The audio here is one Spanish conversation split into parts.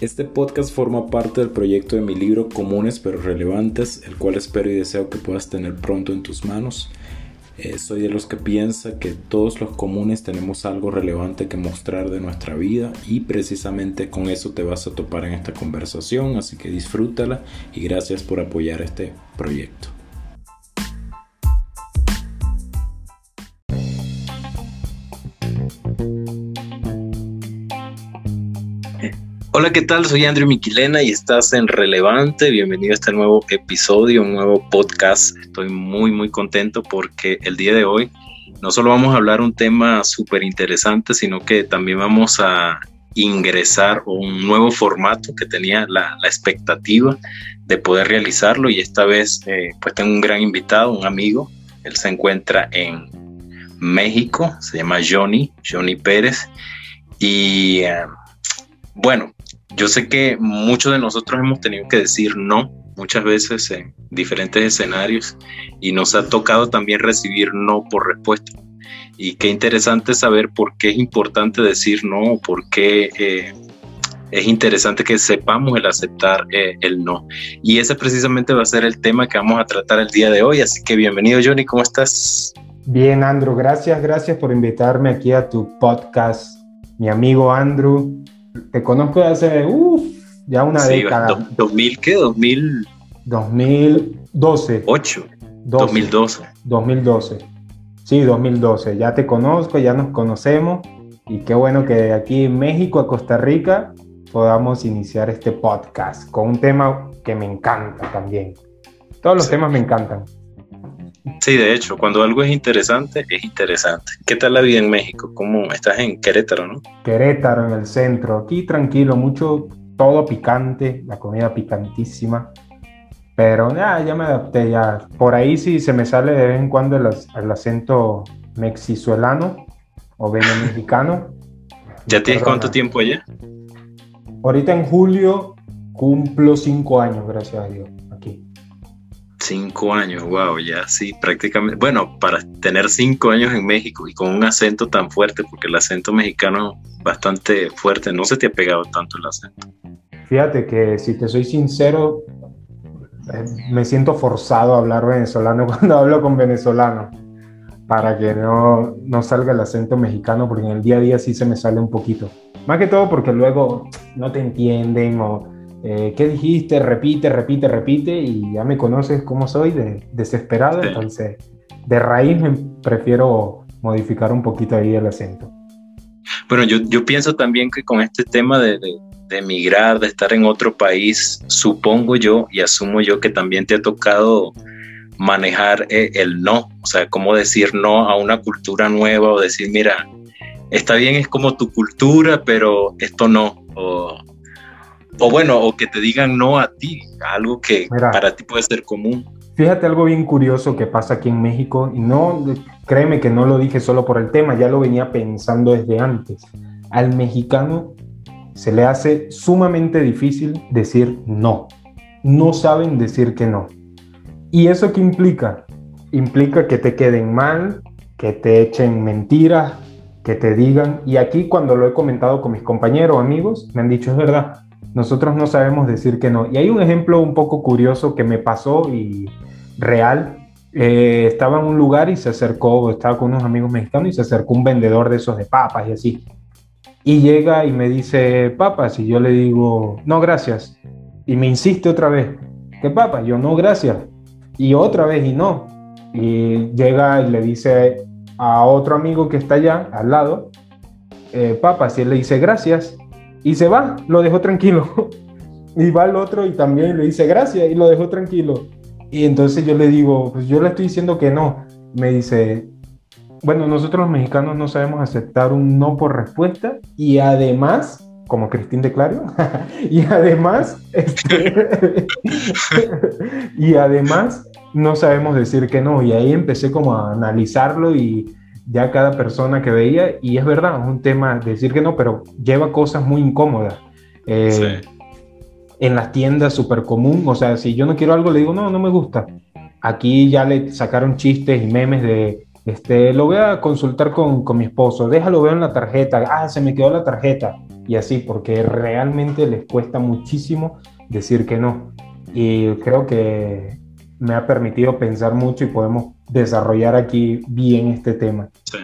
Este podcast forma parte del proyecto de mi libro Comunes pero Relevantes, el cual espero y deseo que puedas tener pronto en tus manos. Eh, soy de los que piensa que todos los comunes tenemos algo relevante que mostrar de nuestra vida y precisamente con eso te vas a topar en esta conversación, así que disfrútala y gracias por apoyar este proyecto. ¿Qué tal? Soy Andrew Miquilena y estás en Relevante. Bienvenido a este nuevo episodio, un nuevo podcast. Estoy muy, muy contento porque el día de hoy no solo vamos a hablar un tema súper interesante, sino que también vamos a ingresar un nuevo formato que tenía la, expectativa de poder realizarlo y esta vez eh, pues tengo un gran invitado, un amigo. Él se encuentra en México, se llama Johnny, Johnny Pérez. Y eh, bueno, yo sé que muchos de nosotros hemos tenido que decir no muchas veces en diferentes escenarios y nos ha tocado también recibir no por respuesta. Y qué interesante saber por qué es importante decir no, por qué eh, es interesante que sepamos el aceptar eh, el no. Y ese precisamente va a ser el tema que vamos a tratar el día de hoy. Así que bienvenido Johnny, ¿cómo estás? Bien, Andrew, gracias, gracias por invitarme aquí a tu podcast. Mi amigo Andrew, te conozco de hace, uff, ya una década. ¿2000 qué? ¿2000? 2012. 8. 2012. 2012. Sí, 2012. Ya te conozco, ya nos conocemos. Y qué bueno que de aquí en México a Costa Rica podamos iniciar este podcast con un tema que me encanta también. Todos los temas me encantan. Sí, de hecho, cuando algo es interesante, es interesante. ¿Qué tal la vida en México? ¿Cómo estás en Querétaro, no? Querétaro, en el centro. Aquí tranquilo, mucho, todo picante, la comida picantísima. Pero ya, ya me adapté, ya. Por ahí sí se me sale de vez en cuando el, acento mexizuelano o mexicano. ¿Ya tienes cuánto tiempo allá? Ahorita en julio cumplo cinco años, gracias a Dios. Cinco años, wow, ya sí, prácticamente. Bueno, para tener cinco años en México y con un acento tan fuerte, porque el acento mexicano bastante fuerte, no se te ha pegado tanto el acento. Fíjate que si te soy sincero, eh, me siento forzado a hablar venezolano cuando hablo con venezolanos, para que no, no salga el acento mexicano, porque en el día a día sí se me sale un poquito. Más que todo porque luego no te entienden o eh, ¿qué dijiste? Repite, repite, repite y ya me conoces cómo soy, de, desesperado, entonces de raíz me prefiero modificar un poquito ahí el acento. Bueno, yo, yo pienso también que con este tema de, de, emigrar, de estar en otro país, supongo yo y asumo yo que también te ha tocado manejar eh, el no, o sea, cómo decir no a una cultura nueva o decir, mira, está bien, es como tu cultura, pero esto no, o o bueno, o que te digan no a ti, algo que para ti puede ser común. Fíjate algo bien curioso que pasa aquí en México, y no, créeme que no lo dije solo por el tema, ya lo venía pensando desde antes. Al mexicano se le hace sumamente difícil decir no. No saben decir que no. ¿Y eso qué implica? Implica que te queden mal, que te echen mentiras, que te digan. Y aquí cuando lo he comentado con mis compañeros, amigos, me han dicho es verdad nosotros no sabemos decir que no. Y hay un ejemplo un poco curioso que me pasó y real. Eh, estaba en un lugar y se acercó, estaba con unos amigos mexicanos y se acercó un vendedor de esos de papas y así. Y llega y me dice papas y yo le digo, no, gracias. Y me insiste otra vez, ¿qué papas? Yo no, gracias. Y otra vez y no. Y llega y le dice a otro amigo que está allá al lado, eh, papas, y él le dice gracias. Y se va, lo dejó tranquilo. y va el otro y también le dice gracias y lo dejó tranquilo. Y entonces yo le digo, pues yo le estoy diciendo que no. Me dice, bueno, nosotros los mexicanos no sabemos aceptar un no por respuesta y además, como Cristín de y además, este, y además no sabemos decir que no. Y ahí empecé como a analizarlo y ya cada persona que veía, y es verdad, es un tema decir que no, pero lleva cosas muy incómodas. Eh, en las tiendas súper común, o sea, si yo no quiero algo, le digo, no, no me gusta. Aquí ya le sacaron chistes y memes de este, lo voy a consultar con, con mi esposo, déjalo ver en la tarjeta, ah, se me quedó la tarjeta, y así, porque realmente les cuesta muchísimo decir que no. Y creo que me ha permitido pensar mucho y podemos desarrollar aquí bien este tema. Sí.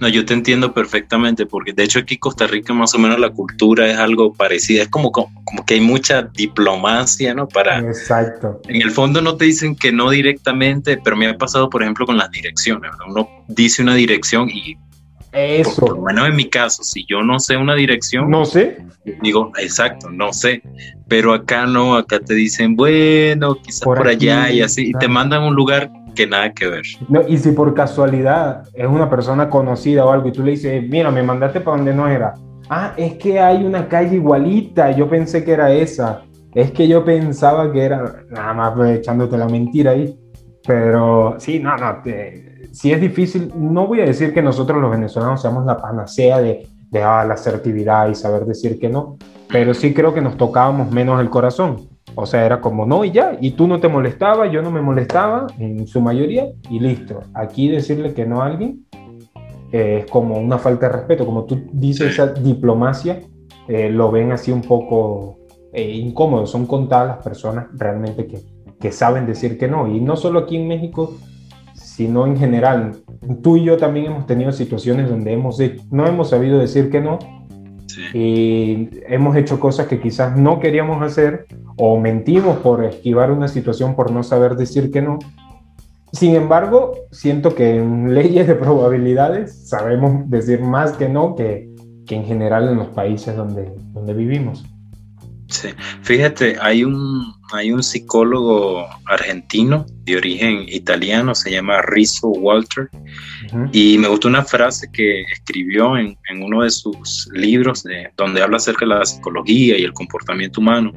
No, yo te entiendo perfectamente, porque de hecho aquí en Costa Rica más o menos la cultura es algo parecido, es como, como, que hay mucha diplomacia, ¿no? Para... Exacto. En el fondo no te dicen que no directamente, pero me ha pasado, por ejemplo, con las direcciones, Uno dice una dirección y... Eso. Por, lo menos en mi caso, si yo no sé una dirección... No sé. Digo, exacto, no sé. Pero acá no, acá te dicen, bueno, quizás por, allá y así, y te mandan a un lugar que nada que ver. No, y si por casualidad es una persona conocida o algo y tú le dices, mira, me mandaste para donde no era. Ah, es que hay una calle igualita, yo pensé que era esa. Es que yo pensaba que era, nada más echándote la mentira ahí. Pero sí, no, no, si es difícil, no voy a decir que nosotros los venezolanos seamos la panacea de, de ah, la asertividad y saber decir que no, pero sí creo que nos tocábamos menos el corazón o sea, era como no y ya, y tú no te molestabas, yo no me molestaba en su mayoría y listo. Aquí decirle que no a alguien eh, es como una falta de respeto, como tú dices, esa diplomacia eh, lo ven así un poco eh, incómodo. Son contadas las personas realmente que, que saben decir que no. Y no solo aquí en México, sino en general. Tú y yo también hemos tenido situaciones donde hemos, no hemos sabido decir que no y hemos hecho cosas que quizás no queríamos hacer o mentimos por esquivar una situación por no saber decir que no. Sin embargo, siento que en leyes de probabilidades sabemos decir más que no que, que en general en los países donde, donde vivimos. Sí, fíjate, hay un, hay un psicólogo argentino de origen italiano, se llama Rizzo Walter, y me gustó una frase que escribió en, en uno de sus libros de, donde habla acerca de la psicología y el comportamiento humano.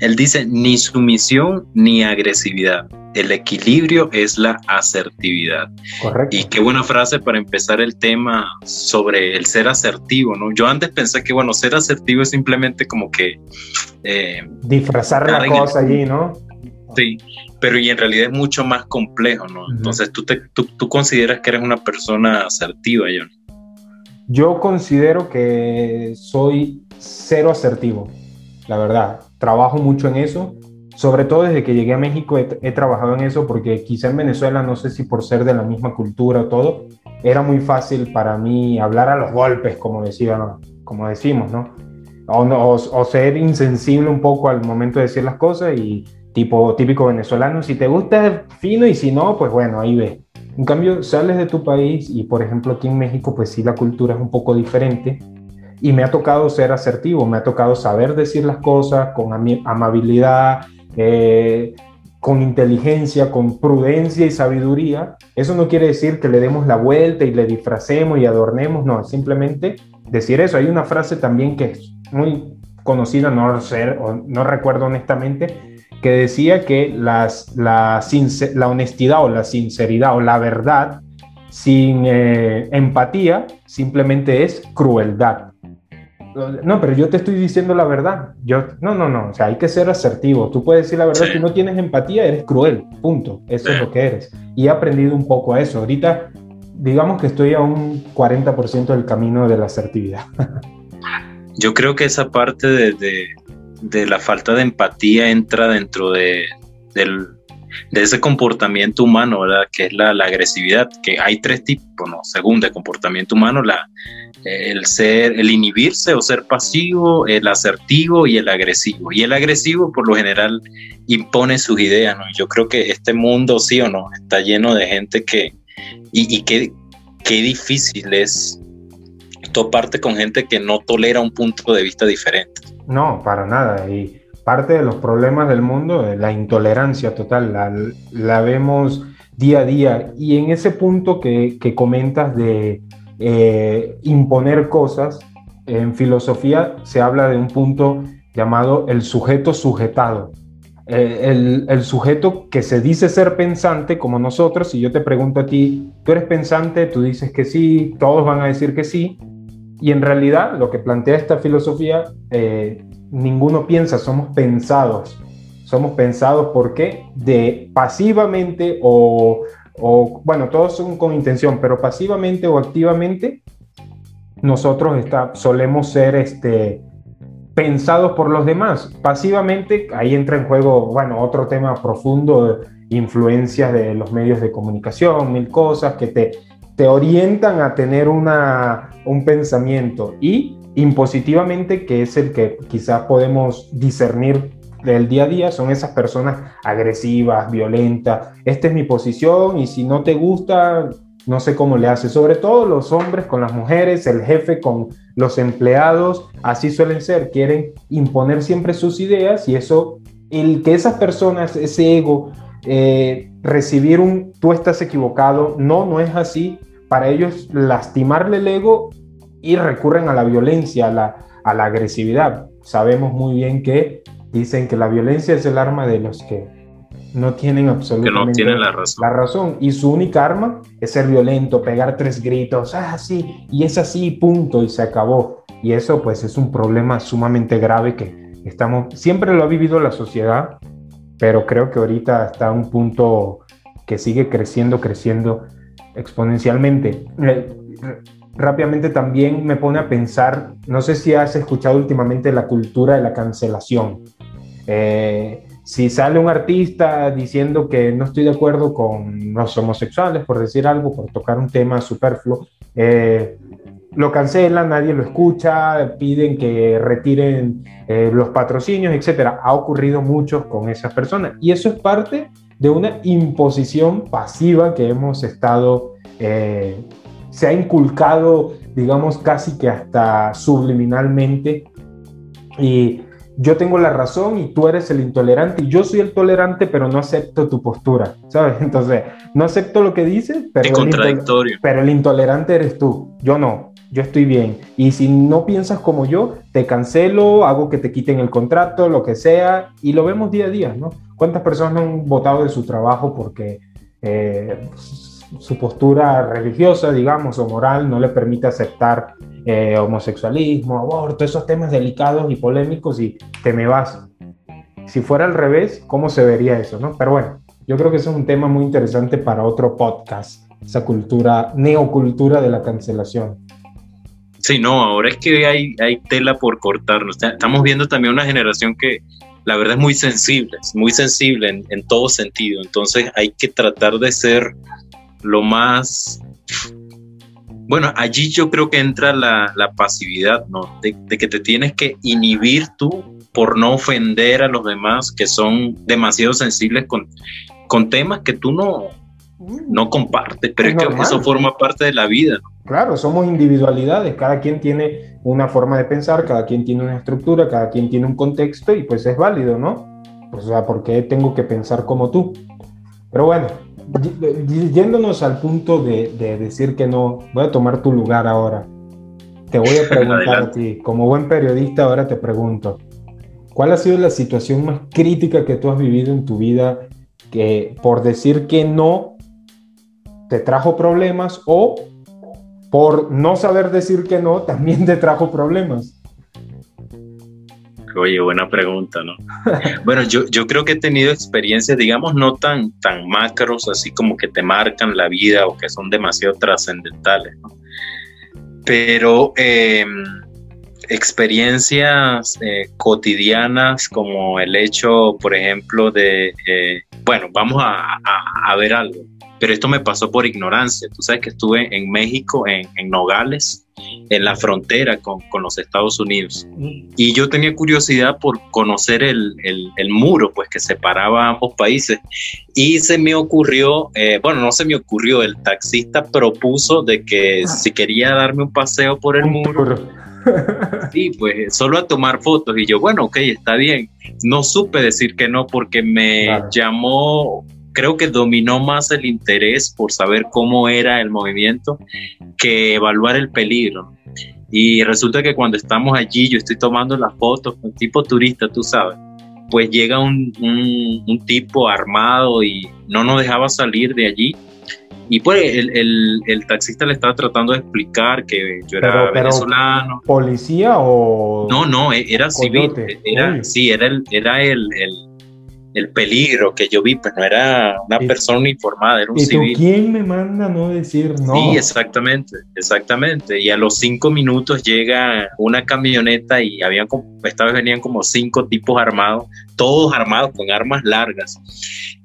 Él dice, ni sumisión ni agresividad, el equilibrio es la asertividad. Correcto. Y qué buena frase para empezar el tema sobre el ser asertivo, ¿no? Yo antes pensé que, bueno, ser asertivo es simplemente como que... Eh, Disfrazar la cosa allí, ¿no? Sí, pero y en realidad es mucho más complejo, ¿no? Entonces, ¿tú, te, tú, tú, consideras que eres una persona asertiva, John? Yo considero que soy cero asertivo, la verdad. Trabajo mucho en eso sobre todo desde que llegué a México he, trabajado en eso porque quizá en Venezuela, no sé si por ser de la misma cultura o todo, era muy fácil para mí hablar a los golpes, como, decía, como decimos, ¿no? O, o, ser insensible un poco al momento de decir las cosas y tipo típico venezolano, si te gusta fino y si no, pues bueno, ahí ve. En cambio, sales de tu país y por ejemplo aquí en México, pues sí, la cultura es un poco diferente y me ha tocado ser asertivo, me ha tocado saber decir las cosas con amabilidad, eh, con inteligencia, con prudencia y sabiduría. Eso no quiere decir que le demos la vuelta y le disfracemos y adornemos, no, simplemente decir eso. Hay una frase también que es muy conocida, no, sé, no recuerdo honestamente, que decía que las, la, la, honestidad o la sinceridad o la verdad sin eh, empatía simplemente es crueldad. No, pero yo te estoy diciendo la verdad. Yo, no, no, no. O sea, hay que ser asertivo. Tú puedes decir la verdad. Si no tienes empatía, eres cruel. Punto. Eso es lo que eres. Y he aprendido un poco a eso. Ahorita, digamos que estoy a un 40% del camino de la asertividad. Yo creo que esa parte de, de, la falta de empatía entra dentro de, del, de ese comportamiento humano, ¿verdad? Que es la, agresividad, que hay tres tipos, ¿no? Según de comportamiento humano, la, el ser, el inhibirse o ser pasivo, el asertivo y el agresivo. Y el agresivo por lo general impone sus ideas. Yo creo que este mundo, sí o no, está lleno de gente que, y, qué difícil es toparte con gente que no tolera un punto de vista diferente. No, para nada. Y parte de los problemas del mundo, la intolerancia total, la, la vemos día a día. Y en ese punto que, que comentas de eh, imponer cosas, en filosofía se habla de un punto llamado el sujeto sujetado. Eh, el, el, sujeto que se dice ser pensante como nosotros, si yo te pregunto a ti, ¿tú eres pensante? Tú dices que sí, todos van a decir que sí, y en realidad lo que plantea esta filosofía, eh, ninguno piensa, somos pensados. Somos pensados porque de pasivamente o o bueno, todos son con intención, pero pasivamente o activamente, nosotros está, solemos ser este, pensados por los demás. Pasivamente, ahí entra en juego, bueno, otro tema profundo, influencias de los medios de comunicación, mil cosas que te, te orientan a tener una, un pensamiento y impositivamente, que es el que quizás podemos discernir del día a día, son esas personas agresivas, violentas. Esta es mi posición y si no te gusta, no sé cómo le hace. Sobre todo los hombres con las mujeres, el jefe con los empleados, así suelen ser. Quieren imponer siempre sus ideas y eso, el que esas personas, ese ego, eh, recibir un tú estás equivocado, no, no es así. Para ellos lastimarle el ego y recurren a la violencia, a la, a la agresividad. Sabemos muy bien que dicen que la violencia es el arma de los que no tienen absolutamente la, razón. Y su única arma es ser violento, pegar tres gritos, ah, sí, y es así, punto, y se acabó. Y eso pues es un problema sumamente grave que estamos, siempre lo ha vivido la sociedad, pero creo que ahorita está a un punto que sigue creciendo, creciendo exponencialmente. Eh, rápidamente también me pone a pensar, no sé si has escuchado últimamente la cultura de la cancelación. Eh, si sale un artista diciendo que no estoy de acuerdo con los homosexuales, por decir algo, por tocar un tema superfluo, eh, lo cancelan, nadie lo escucha, piden que retiren los patrocinios, etc. Ha ocurrido mucho con esas personas y eso es parte de una imposición pasiva que hemos estado, se ha inculcado, digamos, casi que hasta subliminalmente. Y yo tengo la razón y tú eres el intolerante y yo soy el tolerante, pero no acepto tu postura, ¿sabes? Entonces, no acepto lo que dices, pero, el, contradictorio. pero el intolerante eres tú, yo no, yo estoy bien. Y si no piensas como yo, te cancelo, hago que te quiten el contrato, lo que sea, y lo vemos día a día, ¿no? ¿Cuántas personas han votado de su trabajo porque eh, su postura religiosa, digamos, o moral no le permite aceptar eh, homosexualismo, aborto, esos temas delicados y polémicos y te me vas. Si fuera al revés, ¿cómo se vería eso? ¿no? Pero bueno, yo creo que eso es un tema muy interesante para otro podcast, esa cultura, neocultura de la cancelación. Sí, no, ahora es que hay, hay tela por cortarnos. Estamos viendo también una generación que la verdad es muy sensible, muy sensible en, todo sentido. Entonces hay que tratar de ser lo más bueno, allí yo creo que entra la, pasividad, ¿no? De, que te tienes que inhibir tú por no ofender a los demás que son demasiado sensibles con temas que tú no, no compartes, pero es, que eso forma parte de la vida. Claro, somos individualidades, cada quien tiene una forma de pensar, cada quien tiene una estructura, cada quien tiene un contexto y pues es válido, ¿no? o sea, ¿por qué tengo que pensar como tú? Pero bueno, yéndonos al punto de, decir que no, voy a tomar tu lugar ahora. Te voy a preguntar a ti, como buen periodista, ahora te pregunto, ¿cuál ha sido la situación más crítica que tú has vivido en tu vida que por decir que no te trajo problemas o por no saber decir que no también te trajo problemas? Oye, buena pregunta, ¿no? bueno, yo, yo creo que he tenido experiencias, digamos, no tan, tan macros, así como que te marcan la vida o que son demasiado trascendentales, ¿no? Pero em, experiencias eh, cotidianas como el hecho, por ejemplo, de, eh, bueno, vamos a, a, ver algo, pero esto me pasó por ignorancia. Tú sabes que estuve en México, en, en Nogales, en la frontera con, con, los Estados Unidos. Y yo tenía curiosidad por conocer el, el, muro pues, que separaba ambos países. Y se me ocurrió, eh, bueno, no se me ocurrió, el taxista propuso de que si quería darme un paseo por el muro. Sí, pues solo a tomar fotos. Y yo, bueno, ok, está bien. No supe decir que no porque me llamó creo que dominó más el interés por saber cómo era el movimiento que evaluar el peligro. Y resulta que cuando estamos allí, yo estoy tomando las fotos, un tipo turista, tú sabes, pues llega un, un, tipo armado y no nos dejaba salir de allí. Y pues el, el, el, taxista le estaba tratando de explicar que yo era venezolano. ¿Policía o.? No, no, era civil. Era, sí, era el, era el, el peligro que yo vi, pues no era una persona informada, era un ¿y civil. ¿Quién me manda a no decir no? Sí, exactamente, exactamente. Y a los cinco minutos llega una camioneta y habían, esta vez venían como cinco tipos armados, todos armados con armas largas.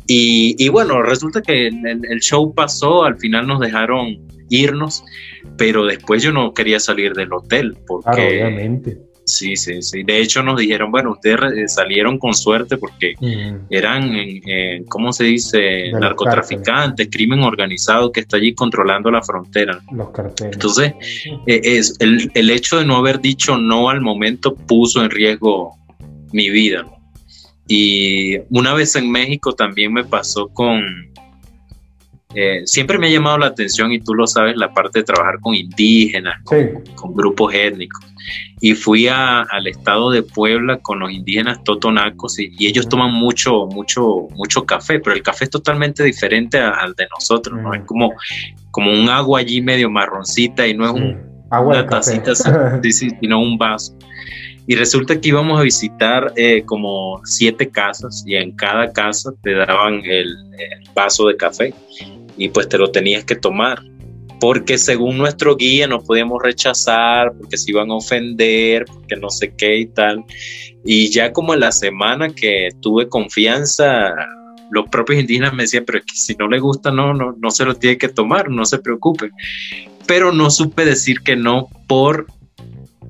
Y, y bueno, resulta que el, el, show pasó, al final nos dejaron irnos, pero después yo no quería salir del hotel porque... Claro, obviamente Sí, sí, sí. De hecho nos dijeron, bueno, ustedes eh, salieron con suerte porque eran, ¿cómo se dice? Narcotraficantes, crimen organizado que está allí controlando la frontera. Los carteles. Entonces, eh, es, el, el, hecho de no haber dicho no al momento puso en riesgo mi vida. Y una vez en México también me pasó con, eh, siempre me ha llamado la atención, y tú lo sabes, la parte de trabajar con indígenas, con, grupos étnicos. Y fui al estado de Puebla con los indígenas totonacos y, ellos toman mucho, mucho, mucho café, pero el café es totalmente diferente al de nosotros, ¿no? Es mm. como, como un agua allí medio marroncita y no es un, agua una tacita, sino un vaso. Y resulta que íbamos a visitar eh, como siete casas y en cada casa te daban el vaso de café y pues te lo tenías que tomar. Porque según nuestro guía no podíamos rechazar, porque se iban a ofender, porque no sé qué y tal. Y ya como en la semana que tuve confianza, los propios indígenas me decían, pero es que si no le gusta, no, no, no se lo tiene que tomar, no se preocupe. Pero no supe decir que no por,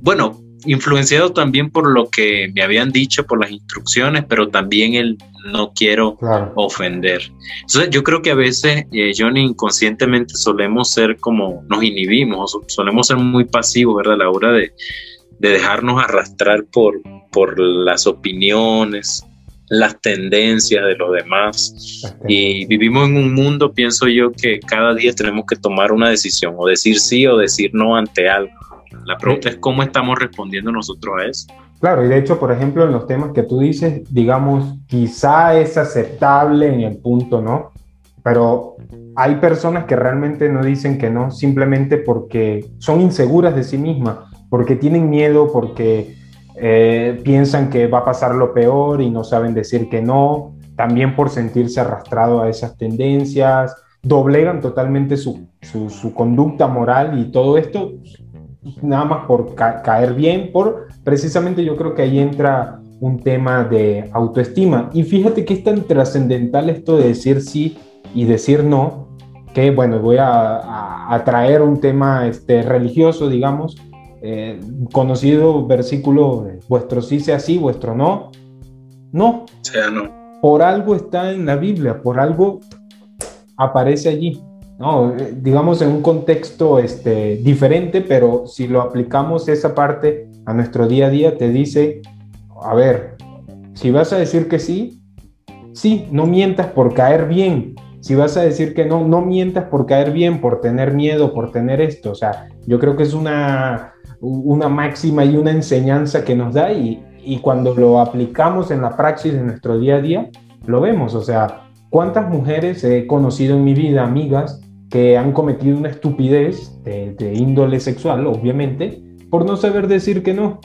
bueno, influenciado también por lo que me habían dicho, por las instrucciones, pero también el no quiero ofender. Entonces yo creo que a veces, eh, Johnny, inconscientemente solemos ser como, nos inhibimos, solemos ser muy pasivos, ¿verdad? A la hora de, de dejarnos arrastrar por, por las opiniones, las tendencias de los demás. Y vivimos en un mundo, pienso yo, que cada día tenemos que tomar una decisión, o decir sí o decir no ante algo. La pregunta es cómo estamos respondiendo nosotros a eso. Claro, y de hecho, por ejemplo, en los temas que tú dices, digamos, quizá es aceptable en el punto, ¿no? Pero hay personas que realmente no dicen que no, simplemente porque son inseguras de sí mismas, porque tienen miedo, porque eh, piensan que va a pasar lo peor y no saben decir que no, también por sentirse arrastrado a esas tendencias, doblegan totalmente su, su, su conducta moral y todo esto nada más por caer bien, por precisamente yo creo que ahí entra un tema de autoestima. Y fíjate que es tan trascendental esto de decir sí y decir no, que bueno, voy a, traer un tema este, religioso, digamos, eh, conocido versículo, vuestro sí sea sí, vuestro no, no. Sea no. Por algo está en la Biblia, por algo aparece allí. ¿No? digamos en un contexto este, diferente, pero si lo aplicamos esa parte a nuestro día a día, te dice, a ver, si vas a decir que sí, sí, no mientas por caer bien. Si vas a decir que no, no mientas por caer bien, por tener miedo, por tener esto. O sea, yo creo que es una, una máxima y una enseñanza que nos da y, y cuando lo aplicamos en la praxis de nuestro día a día, lo vemos. O sea, ¿cuántas mujeres he conocido en mi vida, amigas, que han cometido una estupidez de, índole sexual, obviamente, por no saber decir que no.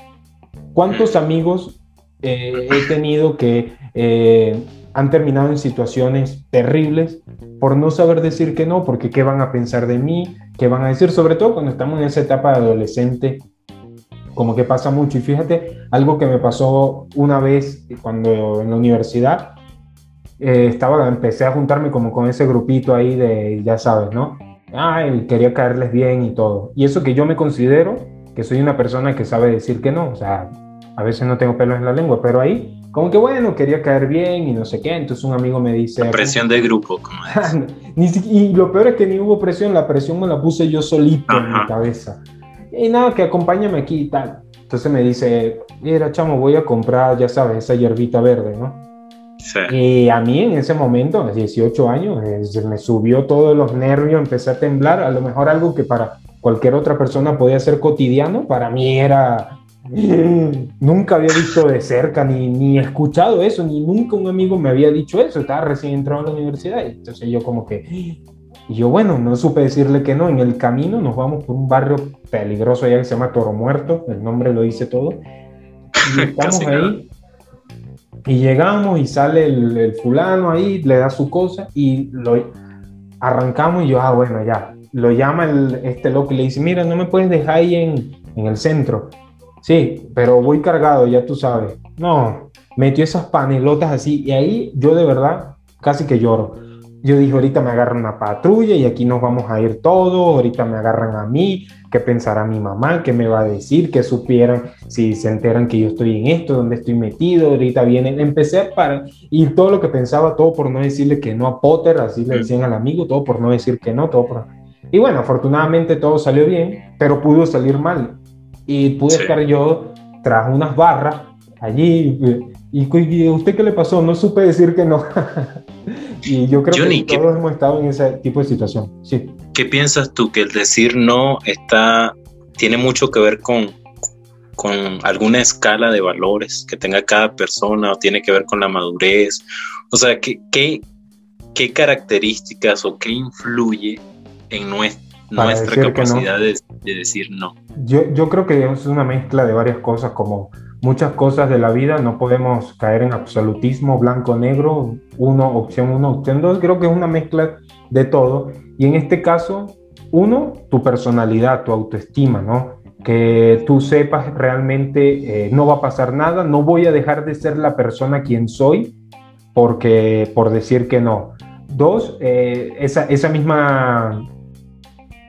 ¿Cuántos amigos eh, he tenido que eh, han terminado en situaciones terribles por no saber decir que no? Porque qué van a pensar de mí, qué van a decir, sobre todo cuando estamos en esa etapa de adolescente, como que pasa mucho. Y fíjate, algo que me pasó una vez cuando en la universidad, eh, estaba, empecé a juntarme como con ese grupito ahí de, ya sabes, ¿no? Ay, quería caerles bien y todo. Y eso que yo me considero que soy una persona que sabe decir que no, o sea, a veces no tengo pelos en la lengua, pero ahí, como que bueno, quería caer bien y no sé qué, entonces un amigo me dice... presión de grupo, como Y lo peor es que ni hubo presión, la presión me la puse yo solito en mi cabeza. Y nada, que acompáñame aquí y tal. Entonces me dice, mira, chamo, voy a comprar, ya sabes, esa hierbita verde, ¿no? Y a mí en ese momento, a 18 años, se me subió todos los nervios, empecé a temblar, a lo mejor algo que para cualquier otra persona podía ser cotidiano, para mí era... Nunca había visto de cerca ni, ni escuchado eso, ni nunca un amigo me había dicho eso, estaba recién entrado a la universidad, entonces yo como que... Y yo, bueno, no supe decirle que no. En el camino nos vamos por un barrio peligroso allá que se llama Toro Muerto, el nombre lo dice todo. Y estamos ahí Y llegamos y sale el, fulano ahí, le da su cosa y lo arrancamos y yo, ah, bueno, ya. Lo llama el, este loco y le dice, mira, no me puedes dejar ahí en, en el centro. Sí, pero voy cargado, ya tú sabes. No, metió esas panelotas así y ahí yo de verdad casi que lloro yo dije, ahorita me agarran una patrulla y aquí nos vamos a ir todos, ahorita me agarran a mí, qué pensará mi mamá, qué me va a decir, que supieran si se enteran que yo estoy en esto, dónde estoy metido, ahorita vienen, empecé a parar y todo lo que pensaba, todo por no decirle que no a Potter, así le decían al amigo, todo por no decir que no, todo por... Y bueno, afortunadamente todo salió bien, pero pudo salir mal. Y pude estar yo tras unas barras allí. ¿Y usted qué le pasó? No supe decir que no. Y yo creo que todos hemos estado en ese tipo de situación. Sí. ¿Qué piensas tú que el decir no está tiene mucho que ver con, con alguna escala de valores que tenga cada persona o tiene que ver con la madurez? O sea, ¿qué, qué, qué características o qué influye en nuestra, nuestra capacidad de, de, decir no? Yo, yo creo que es una mezcla de varias cosas como muchas cosas de la vida, no podemos caer en absolutismo blanco-negro, uno, opción uno, opción dos, creo que es una mezcla de todo. Y en este caso, uno, tu personalidad, tu autoestima, ¿no? Que tú sepas realmente eh, no va a pasar nada, no voy a dejar de ser la persona quien soy porque por decir que no. Dos, eh, esa, esa misma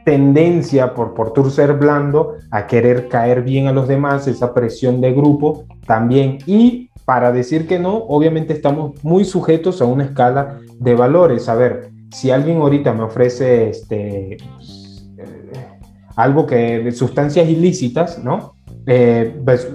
tendencia por, por tu ser blando a querer caer bien a los demás, esa presión de grupo también. Y para decir que no, obviamente estamos muy sujetos a una escala de valores. A ver, si alguien ahorita me ofrece este, eh, algo que de sustancias ilícitas, ¿no? Eh, pues,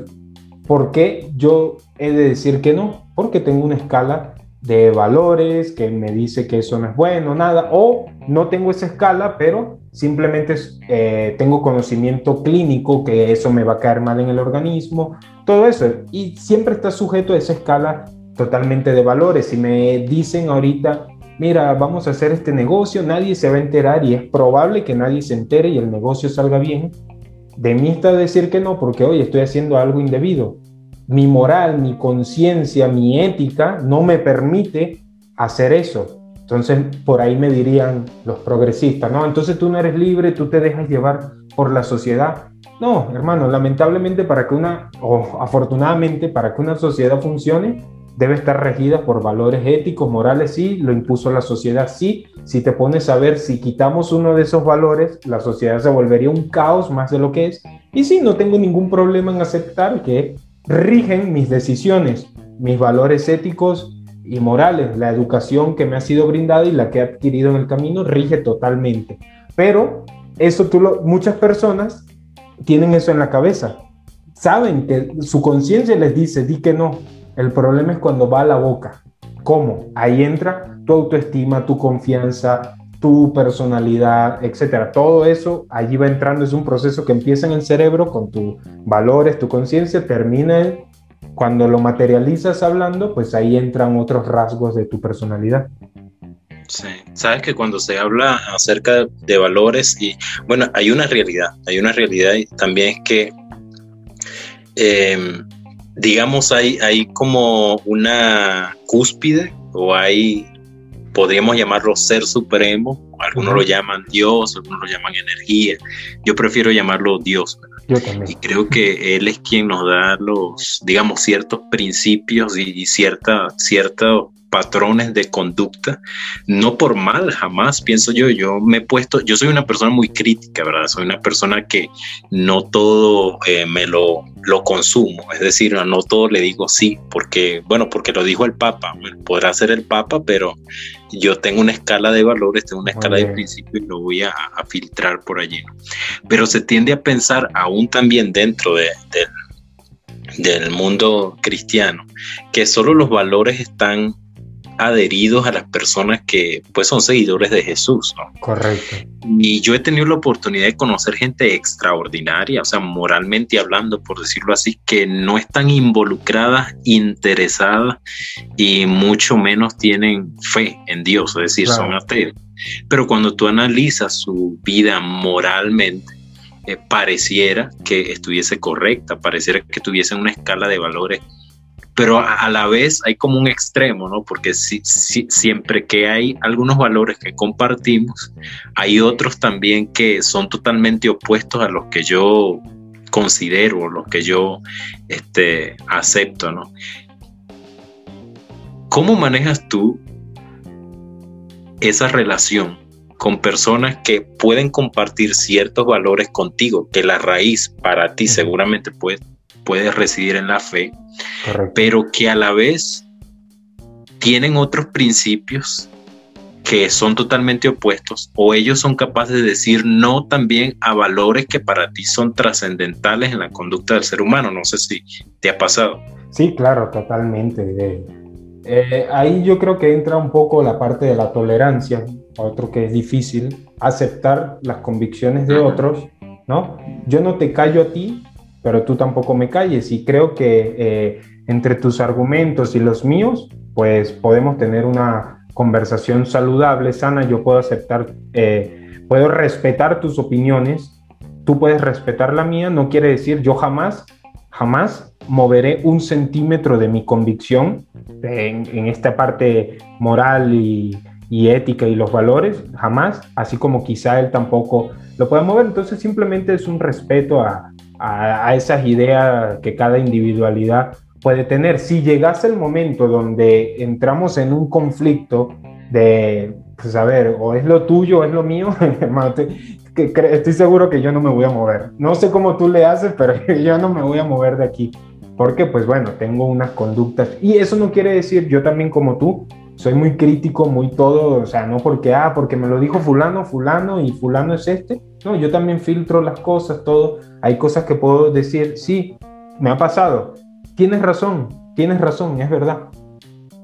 ¿Por qué yo he de decir que no? Porque tengo una escala de valores que me dice que eso no es bueno, nada, o no tengo esa escala, pero simplemente eh, tengo conocimiento clínico que eso me va a caer mal en el organismo, todo eso, y siempre está sujeto a esa escala totalmente de valores. Si me dicen ahorita, mira, vamos a hacer este negocio, nadie se va a enterar y es probable que nadie se entere y el negocio salga bien, de mí está decir que no, porque hoy estoy haciendo algo indebido mi moral, mi conciencia, mi ética no me permite hacer eso. Entonces, por ahí me dirían los progresistas, ¿no? Entonces tú no eres libre, tú te dejas llevar por la sociedad. No, hermano, lamentablemente para que una, o afortunadamente para que una sociedad funcione, debe estar regida por valores éticos, morales, sí, lo impuso la sociedad, sí. Si te pones a ver, si quitamos uno de esos valores, la sociedad se volvería un caos más de lo que es. Y sí, no tengo ningún problema en aceptar que rigen mis decisiones, mis valores éticos y morales. La educación que me ha sido brindada y la que he adquirido en el camino rige totalmente. Pero eso tú muchas personas tienen eso en la cabeza. Saben que su conciencia les dice, di que no. El problema es cuando va a la boca. ¿Cómo? Ahí entra tu autoestima, tu confianza, tu personalidad, etcétera. Todo eso allí va entrando, es un proceso que empieza en el cerebro con tus valores, tu conciencia, termina cuando lo materializas hablando, pues ahí entran otros rasgos de tu personalidad. Sí, sabes que cuando se habla acerca de valores y bueno, hay una realidad, hay una realidad también es que em, digamos hay, hay como una cúspide o hay podríamos llamarlo ser supremo, algunos lo llaman Dios, algunos lo llaman energía. Yo prefiero llamarlo Dios. Y creo que Él es quien nos da los, digamos, ciertos principios y, cierta, cierta patrones de conducta, no por mal, jamás pienso yo, yo me he puesto, yo soy una persona muy crítica, ¿verdad? Soy una persona que no todo eh, me lo, lo consumo, es decir, no todo le digo sí, porque, bueno, porque lo dijo el Papa, podrá ser el Papa, pero yo tengo una escala de valores, tengo una escala de principios y lo voy a, filtrar por allí. Pero se tiende a pensar aún también dentro de, del mundo cristiano, que solo los valores están adheridos a las personas que pues son seguidores de Jesús, ¿no? Correcto. Y yo he tenido la oportunidad de conocer gente extraordinaria, o sea, moralmente hablando, por decirlo así, que no están involucradas, interesadas y mucho menos tienen fe en Dios, es decir, son ateos. Pero cuando tú analizas su vida moralmente, eh, pareciera que estuviese correcta, pareciera que tuviese una escala de valores pero a, la vez hay como un extremo, ¿no? Porque si, siempre que hay algunos valores que compartimos, hay otros también que son totalmente opuestos a los que yo considero, los que yo este, acepto, ¿no? ¿Cómo manejas tú esa relación con personas que pueden compartir ciertos valores contigo, que la raíz para ti seguramente puede, puede residir en la fe, pero que a la vez tienen otros principios que son totalmente opuestos o ellos son capaces de decir no también a valores que para ti son trascendentales en la conducta del ser humano. No sé si te ha pasado. Sí, claro, totalmente. Eh, ahí yo creo que entra un poco la parte de la tolerancia, otro que es difícil, aceptar las convicciones de otros, ¿no? Yo no te callo a ti, pero tú tampoco me calles. Y creo que eh, entre tus argumentos y los míos, pues podemos tener una conversación saludable, sana, yo puedo aceptar, eh, puedo respetar tus opiniones, tú puedes respetar la mía, no quiere decir yo jamás, jamás moveré un centímetro de mi convicción en, esta parte moral y, ética y los valores, jamás, así como quizá él tampoco lo pueda mover. Entonces simplemente es un respeto a, esas ideas que cada individualidad puede tener. Si llegase el momento donde entramos en un conflicto de, pues a ver, o es lo tuyo o es lo mío, estoy seguro que yo no me voy a mover. No sé cómo tú le haces, pero yo no me voy a mover de aquí porque pues bueno, tengo unas conductas y eso no quiere decir yo también como tú, soy muy crítico, muy todo, o sea, no porque, ah, porque me lo dijo fulano, fulano y fulano es este, no, yo también filtro las cosas, todo, hay cosas que puedo decir, sí, me ha pasado, tienes razón, tienes razón, es verdad,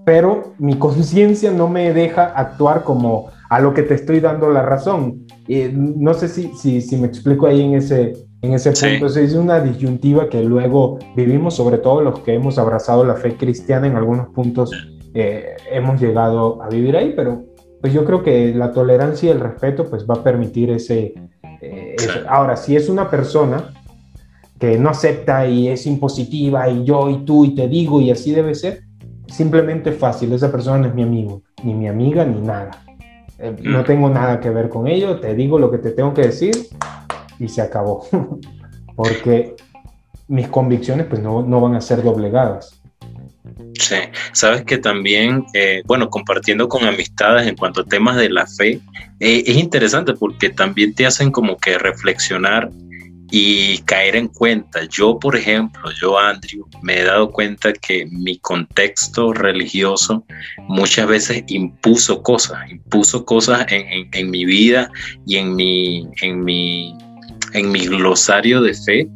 pero mi conciencia no me deja actuar como a lo que te estoy dando la razón. no sé si, si, si me explico ahí en ese, en ese punto. Es una disyuntiva que luego vivimos, sobre todo los que hemos abrazado la fe cristiana en algunos puntos eh, hemos llegado a vivir ahí, pero pues yo creo que la tolerancia y el respeto pues va a permitir ese... Eh, ahora, si es una persona que no acepta y es impositiva y yo y tú y te digo y así debe ser, simplemente fácil, esa persona no es mi amigo, ni mi amiga, ni nada. Eh, no mm. tengo nada que ver con ello, te digo lo que te tengo que decir y se acabó. Porque mis convicciones pues no, no, van a ser doblegadas. Sí, sabes que también, eh, bueno, compartiendo con amistades en cuanto a temas de la fe, eh, es interesante porque también te hacen como que reflexionar y caer en cuenta. Yo, por ejemplo, yo, Andrew, me he dado cuenta que mi contexto religioso muchas veces impuso cosas, impuso cosas en, en mi vida y en mi, en mi en mi glosario de fe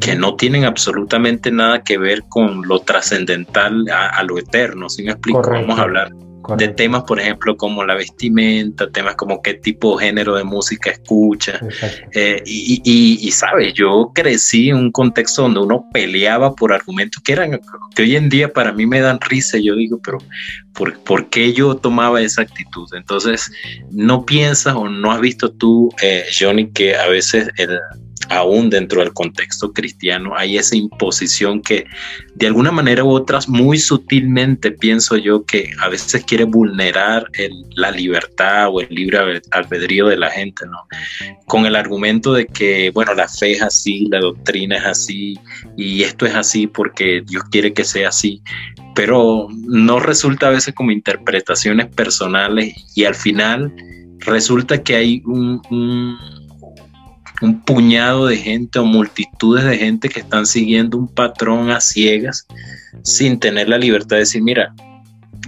que no tienen absolutamente nada que ver con lo trascendental a, lo eterno. Si me explico, vamos a hablar de temas, por ejemplo, como la vestimenta, temas como qué tipo de género de música escucha. Eh, y, sabes, yo crecí en un contexto donde uno peleaba por argumentos que eran, que hoy en día para mí me dan risa. Yo digo, pero ¿por, ¿por qué yo tomaba esa actitud? Entonces, no piensas o no has visto tú, eh, Johnny, que a veces el aún dentro del contexto cristiano hay esa imposición que de alguna manera u otras muy sutilmente pienso yo que a veces quiere vulnerar la libertad o el libre albedrío de la gente, ¿no? Con el argumento de que, bueno, la fe es así, la doctrina es así y esto es así porque Dios quiere que sea así, pero no resulta a veces como interpretaciones personales y al final resulta que hay un puñado de gente o multitudes de gente que están siguiendo un patrón a ciegas sin tener la libertad de decir, mira,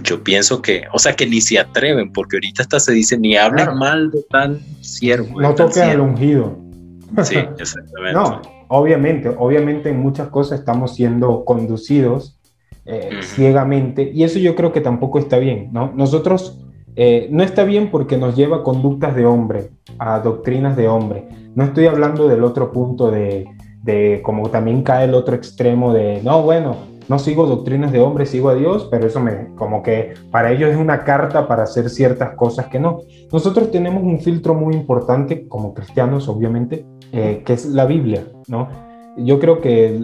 yo pienso que, o sea, que ni se atreven, porque ahorita hasta se dice, ni hablen mal de tal siervo. No toquen al ungido. Sí, exactamente. no, obviamente, obviamente en muchas cosas estamos siendo conducidos eh, ciegamente y eso yo creo que tampoco está bien, ¿no? Nosotros eh, no está bien porque nos lleva a conductas de hombre, a doctrinas de hombre. No estoy hablando del otro punto de, de como también cae el otro extremo de, no, bueno, no sigo doctrinas de hombre, sigo a Dios, pero eso me, como que para ellos es una carta para hacer ciertas cosas que no. Nosotros tenemos un filtro muy importante como cristianos, obviamente, eh, que es la Biblia, ¿no? Yo creo que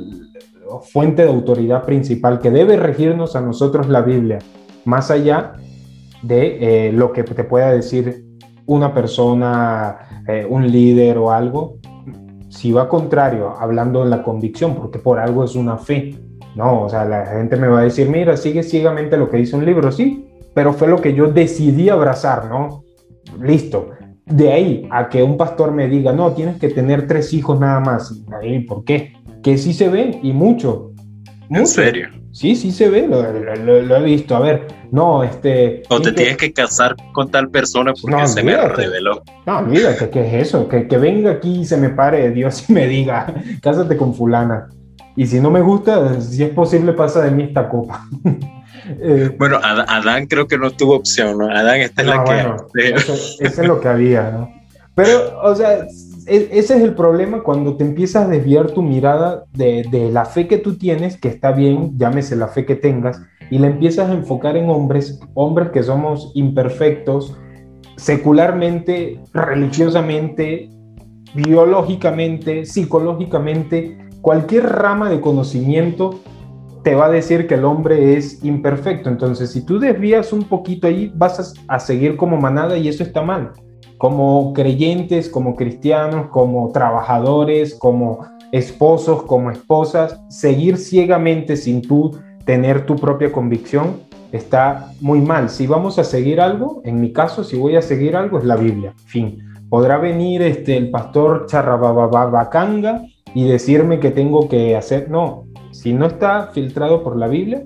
fuente de autoridad principal que debe regirnos a nosotros la Biblia, más allá de eh, lo que te pueda decir una persona, eh, un líder o algo, si va contrario, hablando de la convicción, porque por algo es una fe, ¿no? O sea, la gente me va a decir, mira, sigue ciegamente lo que dice un libro, sí, pero fue lo que yo decidí abrazar, ¿no? Listo. De ahí a que un pastor me diga, no, tienes que tener tres hijos nada más. Ahí, ¿Por qué? Que sí se ve y mucho. ¿En serio? Sí, sí se ve, lo, he visto. A ver, no, este. O te tienes que casar con tal persona porque se me reveló. No, olvídate, ¿qué es eso? Que, que venga aquí y se me pare Dios y me diga, cásate con Fulana. Y si no me gusta, si es posible, pasa de mí esta copa. Eh, bueno, Adán creo que no tuvo opción, ¿no? Adán, esta es la que. Eso, eso, es lo que había, ¿no? Pero, o sea, ese es el problema cuando te empiezas a desviar tu mirada de, la fe que tú tienes, que está bien, llámese la fe que tengas, y la empiezas a enfocar en hombres, hombres que somos imperfectos, secularmente, religiosamente, biológicamente, psicológicamente, cualquier rama de conocimiento te va a decir que el hombre es imperfecto. Entonces, si tú desvías un poquito ahí, vas a, seguir como manada y eso está mal. Como creyentes, como cristianos, como trabajadores, como esposos, como esposas, seguir ciegamente sin tú tener tu propia convicción está muy mal. Si vamos a seguir algo, en mi caso, si voy a seguir algo, es la Biblia. Fin. Podrá venir este, el pastor charrabababacanga y decirme que tengo que hacer. No, si no está filtrado por la Biblia,